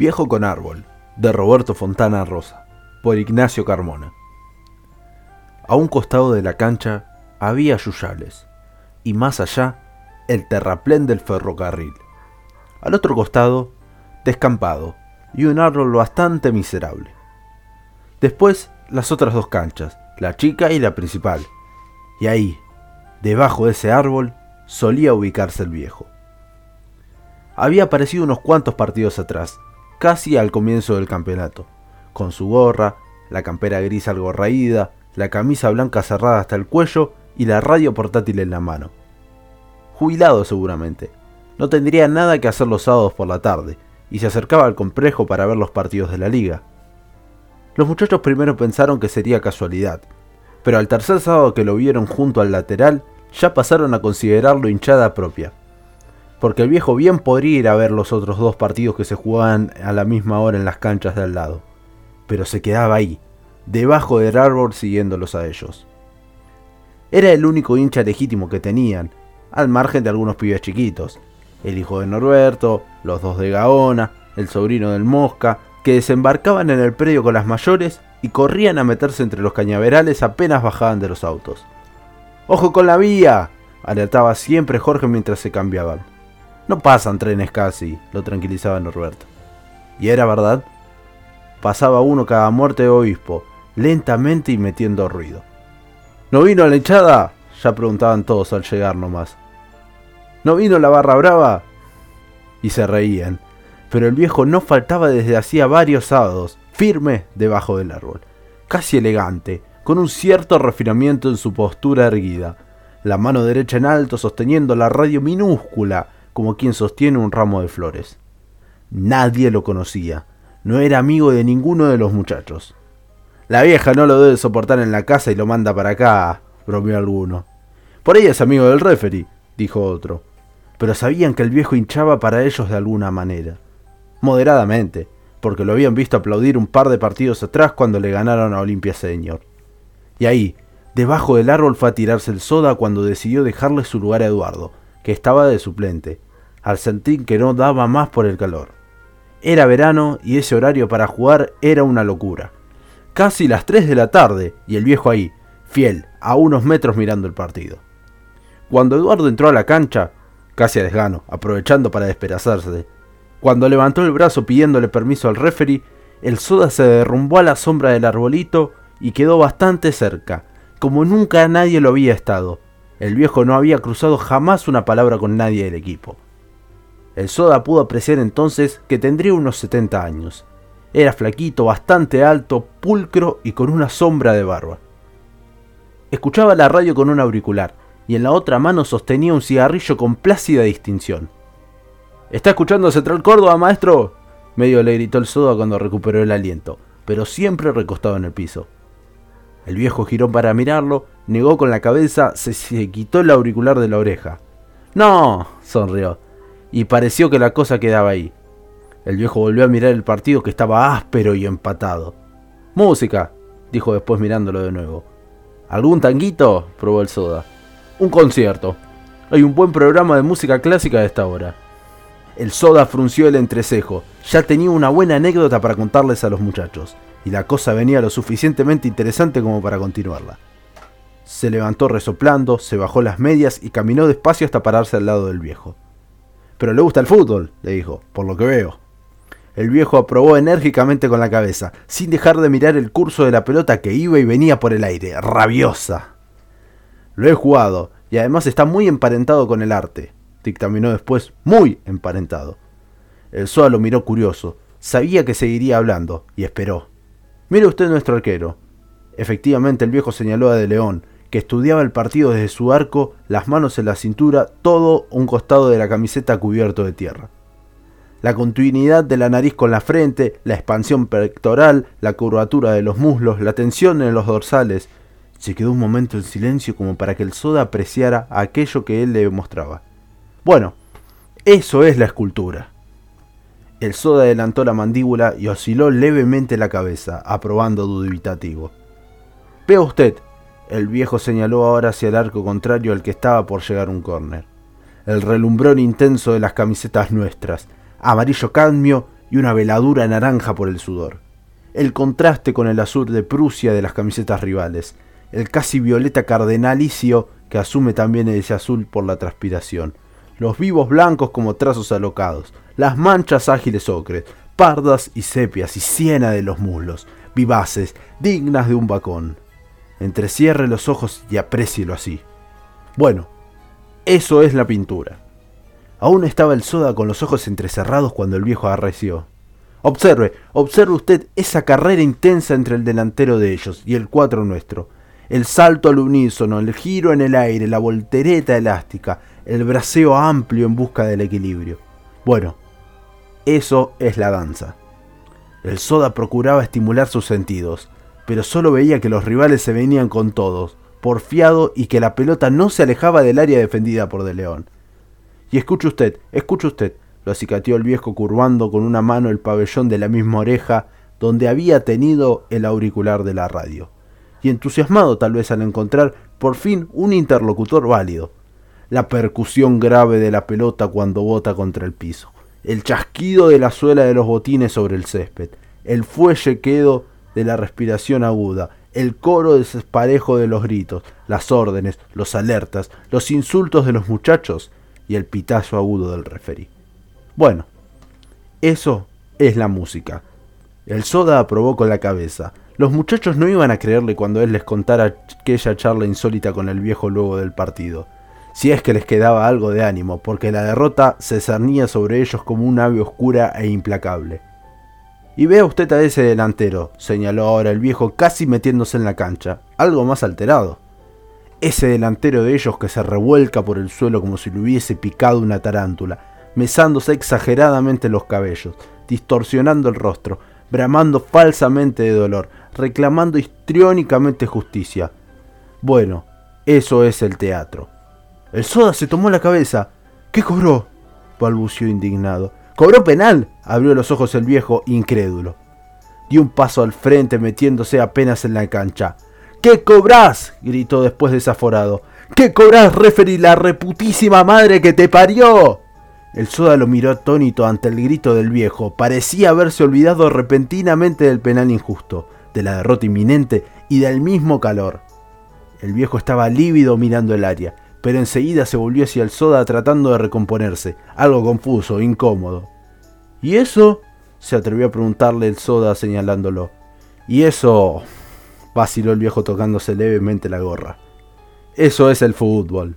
Viejo con árbol, de Roberto Fontana Rosa, por Ignacio Carmona. A un costado de la cancha había yuyales, y más allá, el terraplén del ferrocarril. Al otro costado, descampado, y un árbol bastante miserable. Después, las otras dos canchas, la chica y la principal. Y ahí, debajo de ese árbol, solía ubicarse el viejo. Había aparecido unos cuantos partidos atrás, casi al comienzo del campeonato, con su gorra, la campera gris algo raída, la camisa blanca cerrada hasta el cuello y la radio portátil en la mano. Jubilado seguramente, no tendría nada que hacer los sábados por la tarde, y se acercaba al complejo para ver los partidos de la liga. Los muchachos primero pensaron que sería casualidad, pero al tercer sábado que lo vieron junto al lateral, ya pasaron a considerarlo hinchada propia porque el viejo bien podría ir a ver los otros dos partidos que se jugaban a la misma hora en las canchas de al lado, pero se quedaba ahí, debajo del árbol siguiéndolos a ellos. Era el único hincha legítimo que tenían, al margen de algunos pibes chiquitos, el hijo de Norberto, los dos de Gaona, el sobrino del Mosca, que desembarcaban en el predio con las mayores y corrían a meterse entre los cañaverales apenas bajaban de los autos. ¡Ojo con la vía! alertaba siempre Jorge mientras se cambiaban. No pasan trenes casi, lo tranquilizaba Norberto. Y era verdad. Pasaba uno cada muerte de obispo, lentamente y metiendo ruido. ¿No vino la hinchada? Ya preguntaban todos al llegar nomás. ¿No vino la barra brava? Y se reían. Pero el viejo no faltaba desde hacía varios sábados, firme debajo del árbol, casi elegante, con un cierto refinamiento en su postura erguida, la mano derecha en alto sosteniendo la radio minúscula como quien sostiene un ramo de flores. Nadie lo conocía, no era amigo de ninguno de los muchachos. La vieja no lo debe soportar en la casa y lo manda para acá, bromeó alguno. Por ella es amigo del referee, dijo otro. Pero sabían que el viejo hinchaba para ellos de alguna manera. Moderadamente, porque lo habían visto aplaudir un par de partidos atrás cuando le ganaron a Olimpia Senior. Y ahí, debajo del árbol fue a tirarse el soda cuando decidió dejarle su lugar a Eduardo, que estaba de suplente, al sentir que no daba más por el calor. Era verano y ese horario para jugar era una locura. Casi las 3 de la tarde y el viejo ahí, fiel, a unos metros mirando el partido. Cuando Eduardo entró a la cancha, casi a desgano, aprovechando para despedazarse, cuando levantó el brazo pidiéndole permiso al referee, el soda se derrumbó a la sombra del arbolito y quedó bastante cerca, como nunca nadie lo había estado, el viejo no había cruzado jamás una palabra con nadie del equipo. El Soda pudo apreciar entonces que tendría unos 70 años. Era flaquito, bastante alto, pulcro y con una sombra de barba. Escuchaba la radio con un auricular y en la otra mano sostenía un cigarrillo con plácida distinción. ¿Está escuchando Central Córdoba, maestro? Medio le gritó el Soda cuando recuperó el aliento, pero siempre recostado en el piso. El viejo giró para mirarlo, negó con la cabeza, se, quitó el auricular de la oreja. No, sonrió, y pareció que la cosa quedaba ahí. El viejo volvió a mirar el partido que estaba áspero y empatado. Música, dijo después mirándolo de nuevo. ¿Algún tanguito? probó el soda. Un concierto. Hay un buen programa de música clásica a esta hora. El soda frunció el entrecejo. Ya tenía una buena anécdota para contarles a los muchachos y la cosa venía lo suficientemente interesante como para continuarla. Se levantó resoplando, se bajó las medias y caminó despacio hasta pararse al lado del viejo. Pero le gusta el fútbol, le dijo, por lo que veo. El viejo aprobó enérgicamente con la cabeza, sin dejar de mirar el curso de la pelota que iba y venía por el aire, rabiosa. Lo he jugado, y además está muy emparentado con el arte, dictaminó después, muy emparentado. El Soa lo miró curioso, sabía que seguiría hablando, y esperó. Mire usted nuestro arquero. Efectivamente el viejo señaló a De León, que estudiaba el partido desde su arco, las manos en la cintura, todo un costado de la camiseta cubierto de tierra. La continuidad de la nariz con la frente, la expansión pectoral, la curvatura de los muslos, la tensión en los dorsales. Se quedó un momento en silencio como para que el soda apreciara aquello que él le mostraba. Bueno, eso es la escultura. El soda adelantó la mandíbula y osciló levemente la cabeza, aprobando dubitativo. Vea usted, el viejo señaló ahora hacia el arco contrario al que estaba por llegar un córner. El relumbrón intenso de las camisetas nuestras, amarillo cadmio y una veladura naranja por el sudor. El contraste con el azul de Prusia de las camisetas rivales, el casi violeta cardenalicio que asume también ese azul por la transpiración, los vivos blancos como trazos alocados, las manchas ágiles ocres, pardas y sepias y siena de los muslos, vivaces, dignas de un bacón. Entrecierre los ojos y aprécielo así. Bueno, eso es la pintura. Aún estaba el soda con los ojos entrecerrados cuando el viejo arreció. Observe, observe usted esa carrera intensa entre el delantero de ellos y el cuatro nuestro. El salto al unísono, el giro en el aire, la voltereta elástica, el braseo amplio en busca del equilibrio. Bueno, eso es la danza. El soda procuraba estimular sus sentidos, pero solo veía que los rivales se venían con todos, porfiado y que la pelota no se alejaba del área defendida por De León. Y escuche usted, escuche usted, lo acicateó el viejo curvando con una mano el pabellón de la misma oreja donde había tenido el auricular de la radio. Y entusiasmado tal vez al encontrar por fin un interlocutor válido. La percusión grave de la pelota cuando bota contra el piso. El chasquido de la suela de los botines sobre el césped. El fuelle quedo de la respiración aguda. El coro desesparejo de los gritos. Las órdenes, los alertas, los insultos de los muchachos y el pitazo agudo del referí. Bueno, eso es la música. El soda aprobó con la cabeza. Los muchachos no iban a creerle cuando él les contara aquella charla insólita con el viejo luego del partido. Si es que les quedaba algo de ánimo, porque la derrota se cernía sobre ellos como un ave oscura e implacable. Y vea usted a ese delantero, señaló ahora el viejo casi metiéndose en la cancha, algo más alterado ese delantero de ellos que se revuelca por el suelo como si le hubiese picado una tarántula, mesándose exageradamente los cabellos, distorsionando el rostro, bramando falsamente de dolor, reclamando histriónicamente justicia. Bueno, eso es el teatro. El soda se tomó la cabeza. ¿Qué cobró? balbució indignado. ¡Cobró penal! abrió los ojos el viejo, incrédulo. Dio un paso al frente metiéndose apenas en la cancha. ¿Qué cobrás? gritó después desaforado. ¿Qué cobrás, referí, la reputísima madre que te parió? El soda lo miró atónito ante el grito del viejo. Parecía haberse olvidado repentinamente del penal injusto, de la derrota inminente y del mismo calor. El viejo estaba lívido mirando el área, pero enseguida se volvió hacia el soda tratando de recomponerse, algo confuso, incómodo. ¿Y eso? se atrevió a preguntarle el soda señalándolo. ¿Y eso? vaciló el viejo tocándose levemente la gorra. Eso es el fútbol.